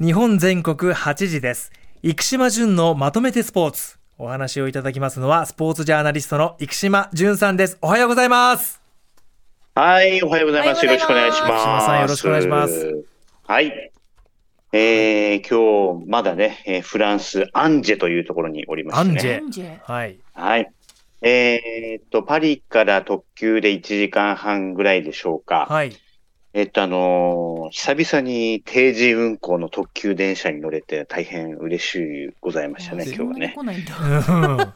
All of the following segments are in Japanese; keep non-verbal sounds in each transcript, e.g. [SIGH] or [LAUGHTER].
日本全国8時です。生島淳のまとめてスポーツ。お話をいただきますのはスポーツジャーナリストの生島淳さんです。おはようございます。はいおはようございます。よろしくお願いします。生島さんよろしくお願いします。はい。えー、今日まだね、えーフランスアンジェというところにおりまして、ね、アンジェ。はい。はい。えーっとパリから特急で1時間半ぐらいでしょうか、はいえっと、あのー久々に定時運行の特急電車に乗れて大変嬉しいございましたね、今日はね。来ないんだ。うん。なか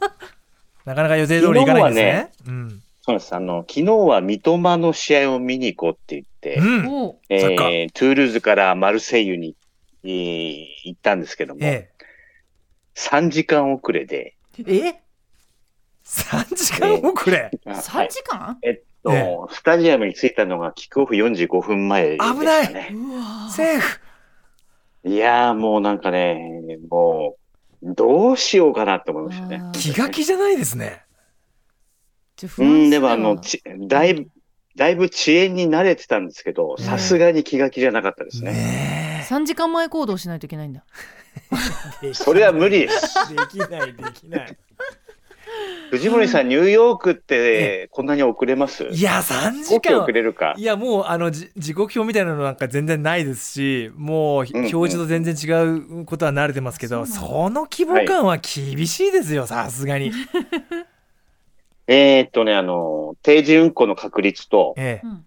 なか予定通りいかないんですね。うんそうです。あの、昨日は三笘の試合を見に行こうって言って、うん。えートゥールーズからマルセイユに、えー行ったんですけども、ええ。3時間遅れで、え、3時間遅れ？あ三時間？えっと、え。スタジアムに着いたのがキックオフ45分前でした危ない。ね。うわセーフ。いやーもうなんかね、もう、どうしようかなって思いましたね。気が気じゃないですね。うん、でもあの、はちだいぶ、だいぶ遅延に慣れてたんですけど、ええ。さすがに気が気じゃなかったですね。ね三時間前行動しないといけないんだ。[LAUGHS] えそれは無理です。できないできない藤森さん、ニューヨークってこんなに遅れます？いや3時間。遅れるか？い。やもうあのじ時刻表みたいなのなんか全然ないですしもう表示と全然違うことは慣れてますけど、あそうその規模感は厳しいですよさすがに。[LAUGHS] えーっとね、あの、定時運行の確率と、ええ。うん。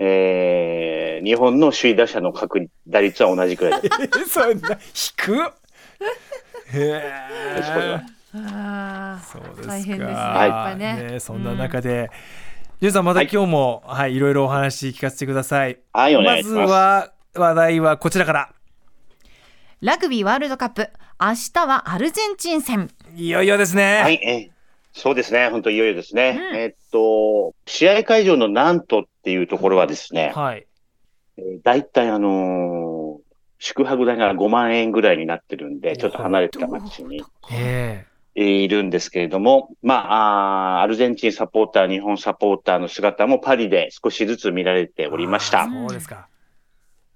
えー、日本の首位打者の確率打率は同じくらいだ。[LAUGHS] そんな低っ。[LAUGHS] へえああ。そうですか大変ですねはいねねそんな中で、ジュンさんまたはい今日も、はい、いろいろお話聞かせてください。はい、お願まずいします。は話題はこちらから。ラグビーワールドカップ明日はアルゼンチン戦。いよいよですね。はい、えーそうですね、本当いよいよですね。うんえーっと、試合会場のナントっていうところはですね、はい。えー大体あのー宿泊代が5万円ぐらいになってるんで、ちょっと離れた街にええーいるんですけれども、まあ、アルゼンチンサポーター、日本サポーターの姿もパリで少しずつ見られてえおりました。そうですか。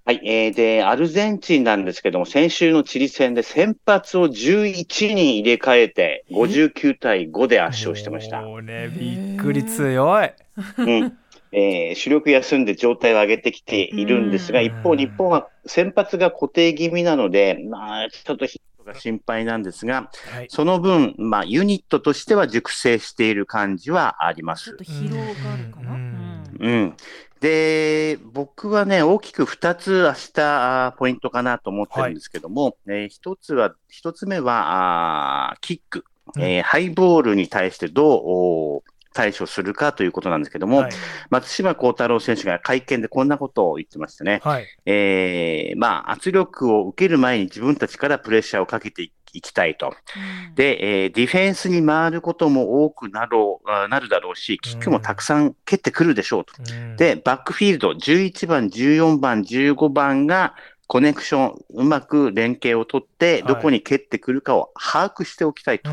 はい、えーで、アルゼンチンなんですけども、先週のチリ戦で先発を11人入れ替えて、59対5で圧勝してました。もうね、びっくり強い。うんえー主力休んで状態を上げてきているんですが、うん一方、日本は先発が固定気味なので、まあ、ちょっとが心配なんですが、はい。その分、まあ、ユニットとしては熟成している感じはありますちょっと。疲労があるかな？ううんんうん。で、僕はね、大きく2つ明日、ポイントかなと思ってるんですけども、えー一つは、一つ目は、あーキック、えーハイボールに対してどう対処するかということなんですけども、はい。松島幸太郎選手が会見でこんなことを言ってましたね。はい。えーまあ、圧力を受ける前に自分たちからプレッシャーをかけていきたいと。うんで、えーディフェンスに回ることも多くなろうあなるだろうし、キックもたくさん蹴ってくるでしょうと。うん、で、バックフィールド、11番、14番、15番がコネクション、うまく連携を取って、はい。どこに蹴ってくるかを把握しておきたいと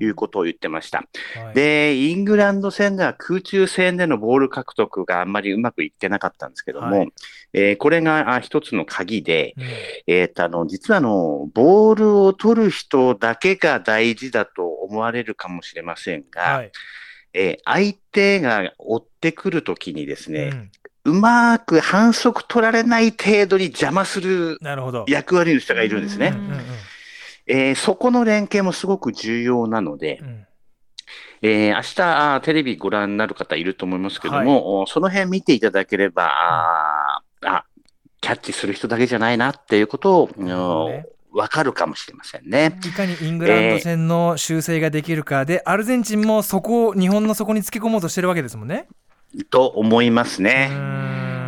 いうことを言ってました。で、イングランド戦では空中戦でのボール獲得があんまりうまくいってなかったんですけども、はい。えーこれがあ一つの鍵で、うん。えーとあの、実はあの、ボールを取る人だけが大事だと思われるかもしれませんが、はい。えー相手が追ってくるときにですね、うんうまく反則取られない程度に邪魔するなるほど。役割の人がいるんですね。うんうんえーそこの連携もすごく重要なのでう、んえー明日テレビご覧になる方いると思いますけども、おその辺見ていただければ、あーあ、キャッチする人だけじゃないなっていうことを、ねわかるかもしれませんね。いかにイングランド戦の修正ができるかで、アルゼンチンもそこを日本の底につけ込もうとしてるわけですもんね。と思いますうね。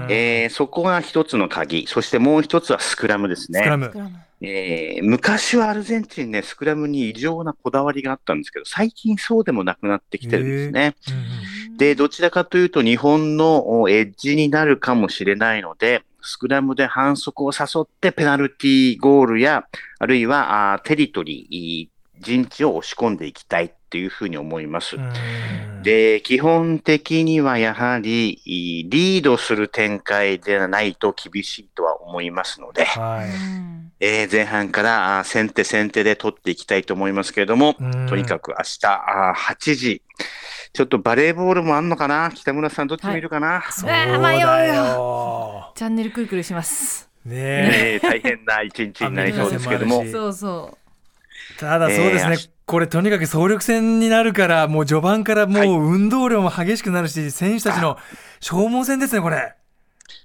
えーそこが一つの鍵。そしてもう一つはスクラムですね。スクラムえー昔はアルゼンチンね、スクラムに異常なこだわりがあったんですけど、最近そうでもなくなってきてるんですね。うんうんで、どちらかというと日本のおエッジになるかもしれないので、スクラムで反則を誘ってペナルティーゴールや、あるいはあーテリトリー陣地を押し込んでいきたいっていうふうに思います。うんで、基本的にはやはり、いリードする展開ではないと厳しいとは思いますので、はい。うん。えー前半から先手先手で取っていきたいと思いますけれども、うん。とにかく明日あー8時、ちょっとバレーボールもあんのかな？北村さんどっち見るかな、そううわー迷うだよ。よ。チャンネルくるくるします。ねえ。えー大変な一日になりそうですけども。[LAUGHS] そうそただそうですね、えーこれとにかく総力戦になるから、もう序盤からもう運動量も激しくなるし、選手たちの消耗戦ですね、これ。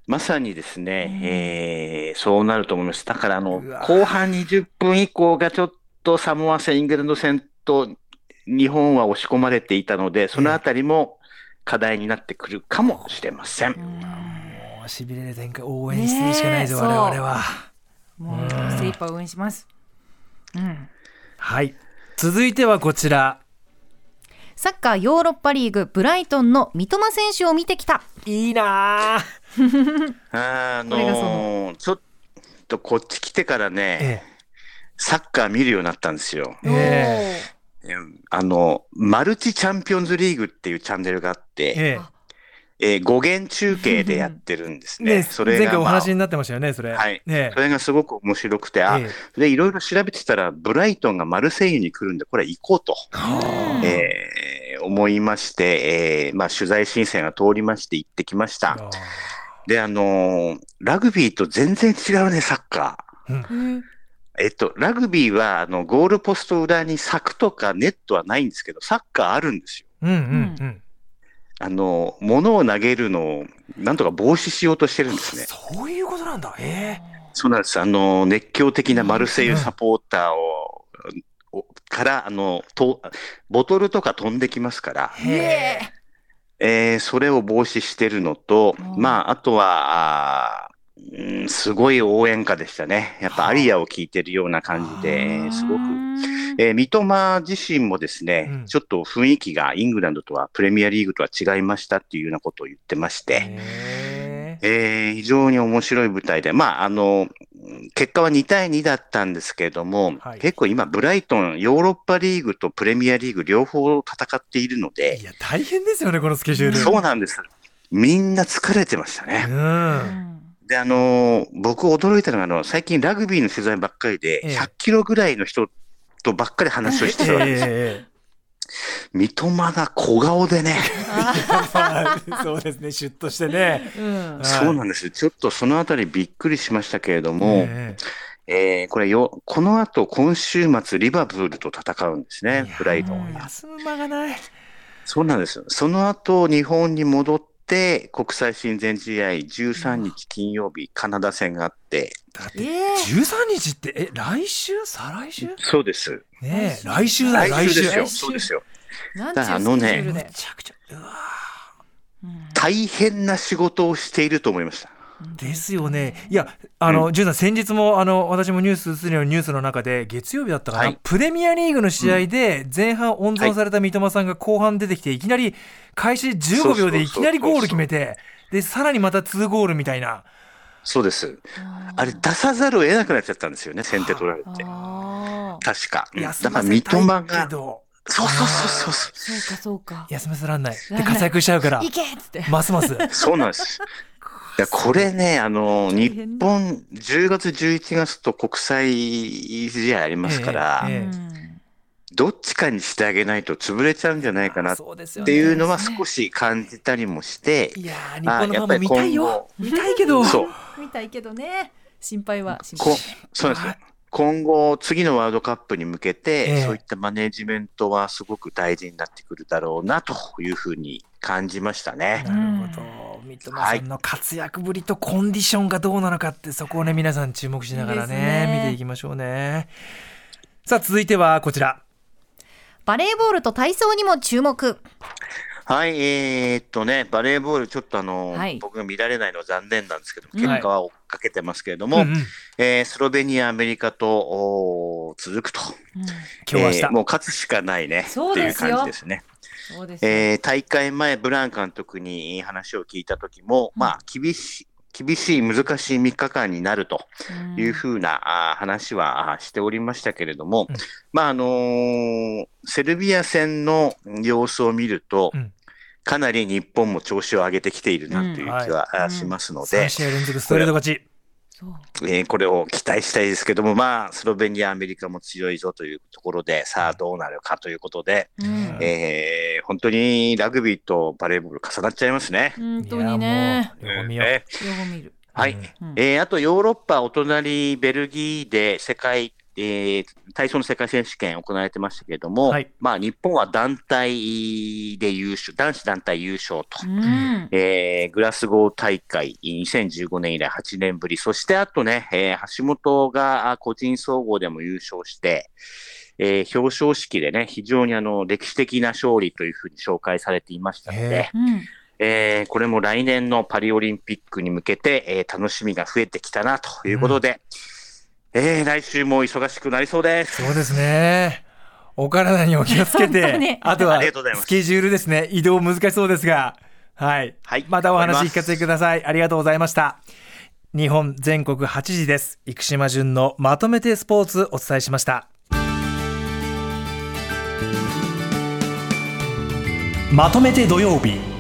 まさにですね、えーそうなると思います。だからあの後半20分以降がちょっとサモア戦、イングランド戦と日本は押し込まれていたので、そのあたりも課題になってくるかもしれません。う。うんもうしびれる展開、応援してるしかないですよ、ねえ我々は。もう精一杯応援します。うん。はい。続いてはこちら。サッカーヨーロッパリーグブライトンの三笘選手を見てきた。いいなあ [LAUGHS] あのーちょっとこっち来てからね、えサッカー見るようになったんですよ。えうんあの、マルチチャンピオンズリーグっていうチャンネルがあって、えええー語源中継でやってるんですえね。[LAUGHS] ねそれが、前回おまあ話になってましたよね、それ。はいねそれがすごく面白くて、あ、ええで、いろいろ調べてたら、ブライトンがマルセイユに来るんで、これ行こうと、うんえー思いまして、えーまあ、取材申請が通りまして行ってきました。あで、あのーラグビーと全然違うね、サッカー。うんえっと、ラグビーは、あの、ゴールポスト裏に柵とかネットはないんですけど、サッカーあるんですよ。うんうんうん。あの、物を投げるのを、なんとか防止しようとしてるんですね。そういうことなんだ。えそうなんです。あの、熱狂的なマルセイユサポーターを、おから、あの、と、ボトルとか飛んできますから、えへえーそれを防止してるのとう、んまあ、あとは、あーうんすごい応援歌でしたね。やっぱアリアを聴いてるような感じで、すごく。えー三笘自身もですね、うん。ちょっと雰囲気がイングランドとは、プレミアリーグとは違いましたっていうようなことを言ってまして、へえー非常に面白い舞台で、まあ、あの、結果は2対2だったんですけれども、はい。結構今、ブライトン、ヨーロッパリーグとプレミアリーグ両方戦っているのえいで、や、大変ですよね、このスケジュール。そうなんです。みんな疲れてましたね。うん。で、あの、僕驚いたのが、あの、最近ラグビーの取材ばっかりで、ええ。100キロぐらいの人とばっかり話をしてたわけですよ。ええ三笘が小顔でね、ま [LAUGHS] あそうですね、シュッとしてね。うんはいそうなんです。ちょっとそのあたりびっくりしましたけれども、ええーこれよ、この後今週末リバプールと戦うんですえね、ブライトンは。いや休む間がない。そうなんですよ。その後日本に戻って国際親善試合13日金曜日カナダ戦があって、だって、ええ13日って、え、来週？再来週？そうです。ねえ、来週だよ、来週。来週ですよ。そうですよ。なんだからあのねめうスケジュールでちゃくちゃ、うわうん大変な仕事をしていると思いました。ですよね。いや、あの、ジュンさん、先日も、あの、私もニュース、すでにニュースの中で、月曜日だったかな、はいプレミアリーグの試合で、前半温存された三笘さんが後半出てきて、いきなり、開始15秒でいきなりゴール決めて、で、さらにまた2ゴールみたいな。そうです。あれ出さざるを得なくなっちゃったんですよね、先手取られて。ああ確か。うん休だから三笘が、そうそうそうそう。そうかそうか休ませらんない。で、活躍しちゃうからい、けっつってますます。[LAUGHS] そうなんです。いやこれね、あの、日本、10月、11月と国際試合ありますから、ええうんどっちかにしてあげないと潰れちゃうんじゃないかなっ。ていうのは少し感じたりもして、いやー、日本のファンも見たいよ。あ見たいけど。そう、[LAUGHS] みたいけどね心配は心こ配そうなんですよ。今後、次のワールドカップに向けて、ええそういったマネジメントはすごく大事になってくるだろうなというふうに感じましたね。なるほど。三笘さんの活躍ぶりとコンディションがどうなのかって、そこをね、皆さん注目しながらね、ね見ていきましょうね。さあ、続いてはこちら。バレーボールと体操にも注目はい、えーっとね、バレーボール、ちょっとあの、はい。僕が見られないのは残念なんですけど、うん。結果は追っかけてますけれども、うんうん。えースロベニア、アメリカと続くと、今日明日。えーもう勝つしかないねっていう感じですね。そうですよ。えー大会前、ブラン監督に話を聞いた時も、うん。まあ、厳しい、厳しい難しい3日間になるというふうな、あ話はあしておりましたけれども、うん。まああのーセルビア戦の様子を見ると、うんかなり日本も調子を上げてきているなという気はしますので、3試合連続ストレート勝ち。えーこれを期待したいですけども、まあ、スロベニア、アメリカも強いぞというところで、さあどうなるかということで、うん。えー本当にラグビーとバレーボール重なっちゃいますね。本当にね。いやもう両方見ようえ両方見る。はい。うん。えーあとヨーロッパ、お隣ベルギーで世界、えー体操の世界選手権行われてましたけれども、はい。まあ日本は団体で優勝、男子団体優勝と、うん。えーグラスゴー大会2015年以来8年ぶり、そしてあとね、えー橋本があ個人総合でも優勝して、えー表彰式でね、非常にあの歴史的な勝利というふうに紹介されていましたのへで、うんえーこれも来年のパリオリンピックに向けて、えー楽しみが増えてきたなということで、えー来週も忙しくなりそうです。そうですね。お体にお気をつけて、[LAUGHS] にあとはスケジュールですね。移動難しそうですが、はい。はいまたお話聞かせてください。ありがとうございました。日本全国8時です。生島淳のまとめてスポーツお伝えしました。まとめて土曜日